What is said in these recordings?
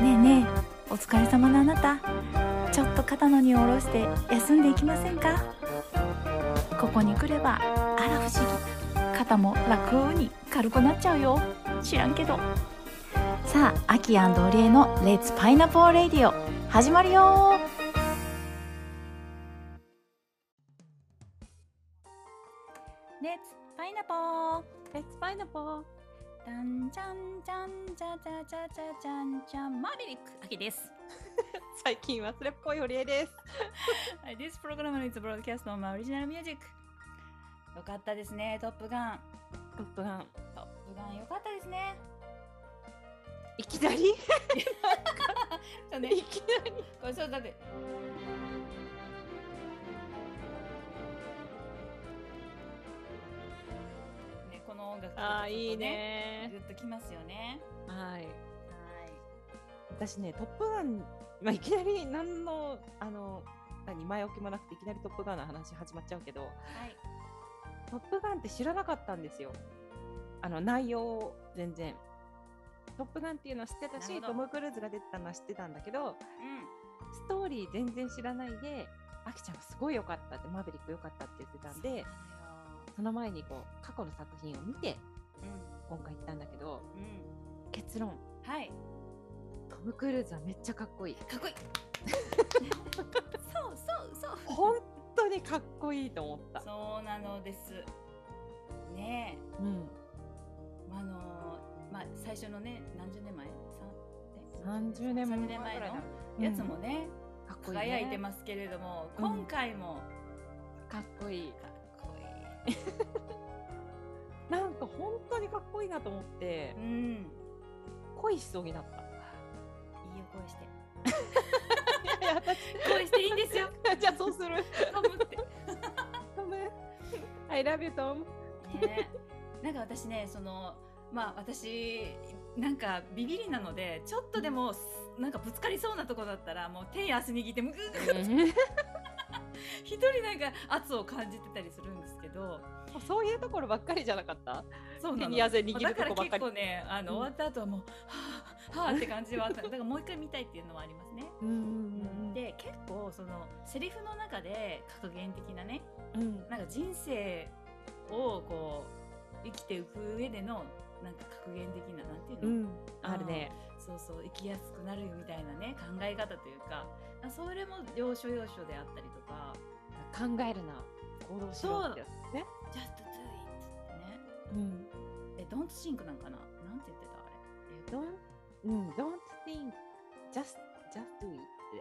ねえねえお疲れ様のあなた。ちょっと肩の荷を下ろして休んでいきませんか？ここに来ればあら不思議。肩も楽に軽くなっちゃうよ。知らんけど。さあアキオリエの「レッツパイナポーレディオ」始まるよ。レッツパイナポーレッツパイナポーじゃんじゃんじゃんじゃじゃじゃじゃじゃんじゃんマーベリックアキです。最近忘れっぽい堀江です。はい、This program is broadcast on original music よかったですねトップガン。トップガン。トップガンよかったですね。いきなり？そうねいきなり。これそうだってねこの音楽あーいいずねっときますよね。はい。はい。私ね、トップガン、まあ、いきなり何の、あの、何、前置きもなくていきなりトップガンの話始まっちゃうけど、はい。トップガンって知らなかったんですよ。あの、内容を全然。トップガンっていうのは知ってたし、トム・クルーズが出てたのは知ってたんだけど、うん。ストーリー全然知らないで、アキちゃんがすごい良かったって、マーベリック良かったって言ってたんで、その前にこう、過去の作品を見て、うん。今回行ったんだけど、うん。結論、はい。トム・クルーズはめっちゃかっこいい。かっこいい。そうそうそう。本当にかっこいいと思った。そうなのです。ねえ。うん。あのーまあ最初のね何十年前？30年前30年前ぐらいのなやつもね、かっこいい、ね。輝いてますけれども、うん。今回も。かっこいい。かっこいい なんか本当にかっこいいなと思ってう、んいい恋しそうになった。よ恋していやいや、恋していいんですよ じゃあそうする。トムってトム。I love you, トム。ねなんか私ねそのまあ私なんかビビりなのでちょっとでもなんかぶつかりそうなとこだったらもう手足握ってむぐー一人なんか圧を感じてたりするんですけどそういうところばっかりじゃなかった？そうなの手に汗握るだからとこばっかり結構ねあの、うん終わった後はもうはあはあって感じはあっただからもう一回見たいっていうのはありますね。で結構そのセリフの中で格言的なねうん。うん。なんか人生をこう生きていく上でのなんか格言的ななんていうの、うん。あるね。そうそう生きやすくなるよみたいなね考え方というかそれも要所要所であったりとか考えるな。行動しろってやつね。「just do it」ってねうん。え don't think なんかな？なんて言ってた？あれ Don't, うん、don't think, just, just do it.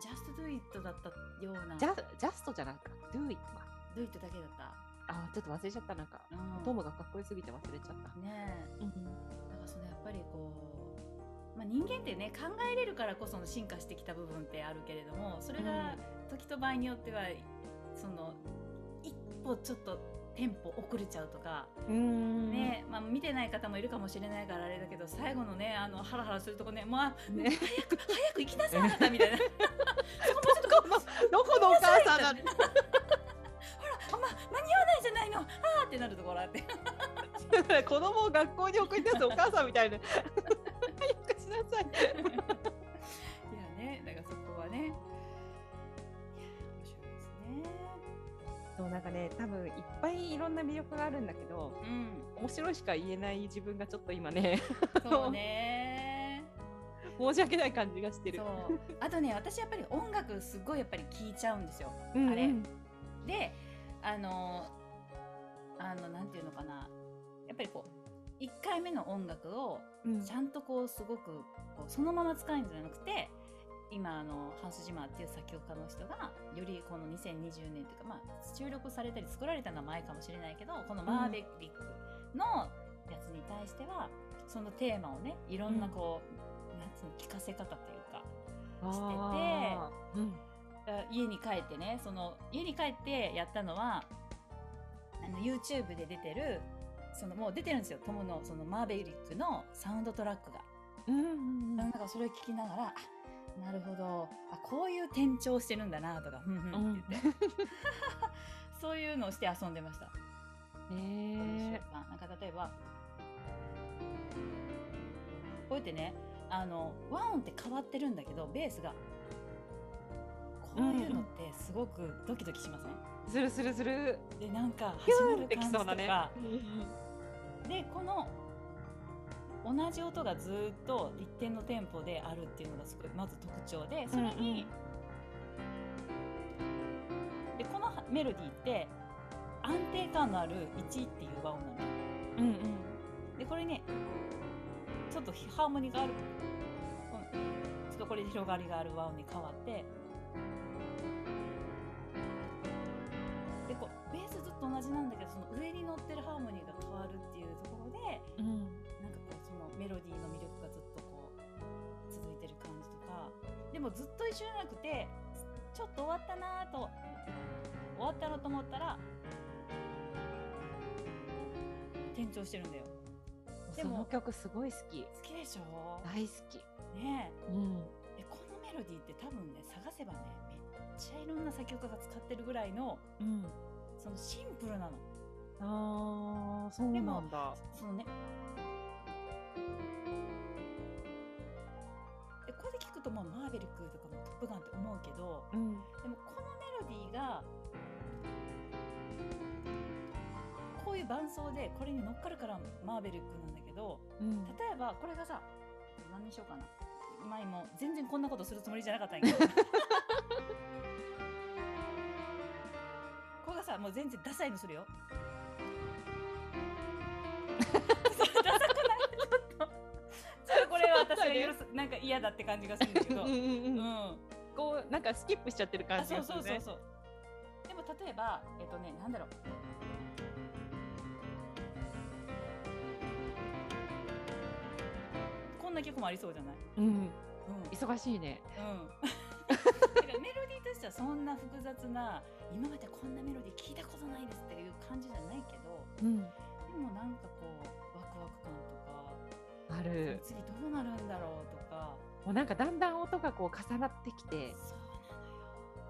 just do it だったような just, just じゃなくて do it か。do it だけだったあ、ちょっと忘れちゃった。なんか、うんトムがかっこよすぎて忘れちゃった。ねえうん。だからそのやっぱりこう、まあ、人間ってね考えれるからこその進化してきた部分ってあるけれどもそれが時と場合によってはその一歩ちょっとテンポ遅れちゃうとか、うん。ねまあ、見てない方もいるかもしれないからあれだけど最後のねあのハラハラするとこね、まあ、ね早く早く行きなさいあなたみたいな そこもちょっとどこの、どこのお母さんなの ほら、ま間に合わないじゃないのあーってなるところあって 子供を学校に送り出すお母さんみたいな。早くしなさい。いやねだからそこはねそう、なんかね、多分いっぱいいろんな魅力があるんだけど、うん。面白いしか言えない自分がちょっと今ね、そうね。申し訳ない感じがしてる。そう。あとね私やっぱり音楽すごいやっぱり聴いちゃうんですよ。うんうん。あれ。であのあのなんていうのかな。やっぱりこう1回目の音楽をうん。ちゃんとこうすごくこうそのまま使うんじゃなくて今あのハンス・ジマーっていう作曲家の人がよりこの2020年というか、まあ、注力されたり作られたのは前かもしれないけどこのマーベリックのやつに対しては、そのテーマをねいろんなこう、なんつうの聞かせ方というかあーうん。あ家に帰ってねその家に帰ってやったのはあの YouTube で出てるそのもう出てるんですよ。トムのそのマーベリックのサウンドトラックが。うんうんうん。なんかそれを聞きながら、あなるほど、あこういう転調してるんだなとか、ふんふんって言って、そういうのをして遊んでました。え習慣なんか例えば、こうやってね、あの和音って変わってるんだけどベースがこういうのってすごくドキドキしません、するするする。でなんかヒ始まる感じとか、ねでこの同じ音がずーっと一定のテンポであるっていうのがすごいまず特徴でそれに、でこのメロディーって安定感のある1っていう和音なのようんうん。でこれねちょっとハーモニーがある。ちょっとこれで広がりがある和音に変わって。でこうベースずっと同じなんだけどその上に乗ってるハーモニーがもずっと一緒じゃなくてちょっと終わったなぁと終わったなと思ったら転調してるんだよ。でもその曲すごい好き。好きでしょ？大好き。ね。うん。えでこのメロディーって多分ね探せばねめっちゃいろんな作曲家が使ってるぐらいのうん。そのシンプルなの。あーそうなんだ。そのねくとまあマーベリックとかもトップガンって思うけどうん。でもこのメロディーがこういう伴奏でこれに乗っかるからマーベリックなんだけどうん。例えばこれがさ何にしようかな。前も全然こんなことするつもりじゃなかったんやけど。これがさもう全然ダサいのするよ嫌だって感じがするんだけど。うんこうなんかスキップしちゃってる感じがするね。そうそうそうでも例えばえっとねなんだろう。こんな曲もありそうじゃない？うん。うん。忙しいね。うん。だからメロディーとしてはそんな複雑な今までこんなメロディー聞いたことないですっていう感じじゃないけどうん。でもなんかこうワクワク感とかある。次どうなるんだろうとかもうなんかだんだん音がこう重なってきて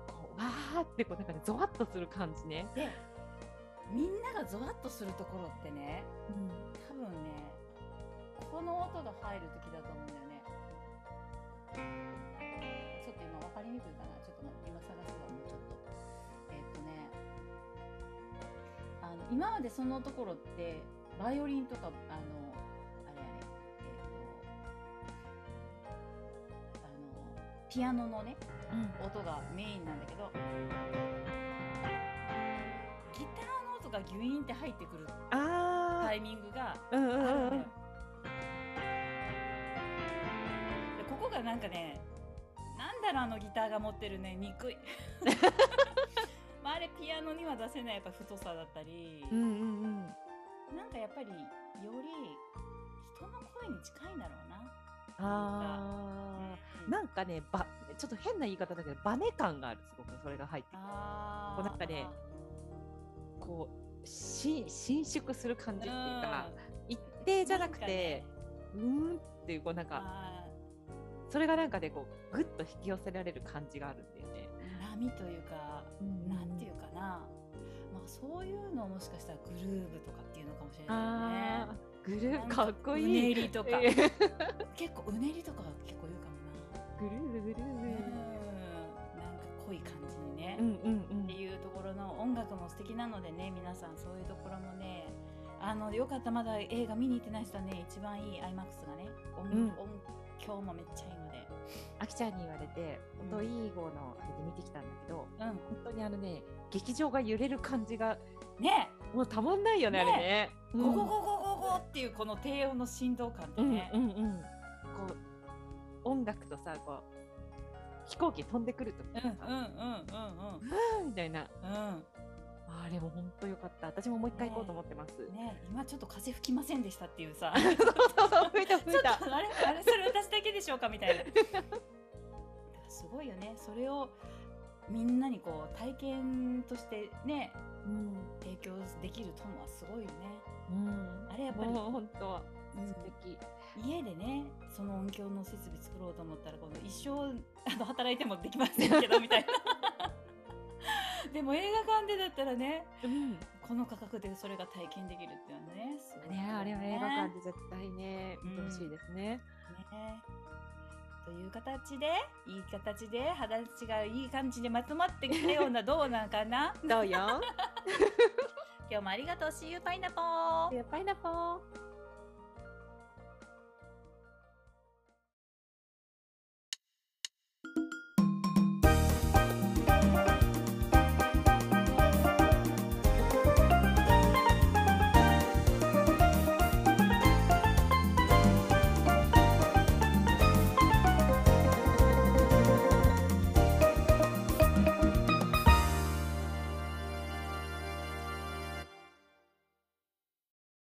こうわーってこうなんかねゾワッとする感じね、でみんながゾワッとするところってね多分ねこの音が入る時だと思うんだよね。ちょっと今分かりにくいかな。ちょっと今探すわもうちょっと。えっとねあの今までそのところってバイオリンとかあのピアノのねうん。音がメインなんだけどギターの音がギュイーンって入ってくるあタイミングがあるだよ。ここがなんかねなんだろうあのギターが持ってるね憎い。まああれピアノには出せないやっぱ太さだったり、うんうんうん。なんかやっぱりより人の声に近いんだろうなあうんーなんかねばちょっと変な言い方だけどバネ感があるすごくそれが入ってあこうなんかねこうし伸縮する感じっていうか、一定じゃなくてうーんっていうこうなんかあそれがなんかねこうぐっと引き寄せられる感じがあるんだよね。ー波というか、うん。なんていうかな、まあ、そういうのをもしかしたらグルーブとかっていうのかもしれないよねグループ。かっこいい。うねりとか。えー 結構うねりとかは結構言うかもな。グルーブグルーうん。なんか濃い感じにね、ブ。うんうんうん。っていうところの音楽も素敵なのでね皆さんそういうところもね。あのよかったまだ映画見に行ってない人はね一番いい IMAX がね音,、うん。音響もめっちゃいいので。あきちゃんに言われてうん。本当いい号のあれで見てきたんだけどう本当にあのね劇場が揺れる感じがんね。もうたまんないよねね。あれね。ゴゴゴゴっていうこの低音の振動感ってうんね、うんうん。こう音楽とさこう飛行機飛んでくるとうん、うんうんうんうん。みたいなうん。うんあれも本当よかった。私ももう一回行こうと思ってます。ね。今ちょっと風吹きませんでしたっていうさ。そうそうそう吹いた吹ちょいたっ。とあれあれそれ私だけでしょうかみたいな。すごいよね。それをみんなにこう体験としてねうん。提供できるトムはすごいよね。うん。あれやっぱり。もう本当うん。素敵。家でねその音響の設備作ろうと思ったらこの一生あの働いてもできませんけどみたいな。でも映画館でだったらねうん。この価格でそれが体験できるっていうのはねすごいね。あれは映画館で絶対ねうん。見てほしいですね。ね。ねという形でいい形で話がいい感じでまとまってきたようなどうなんかな。どうよ 今日もありがとう。See you パイナポー See you, パイナポー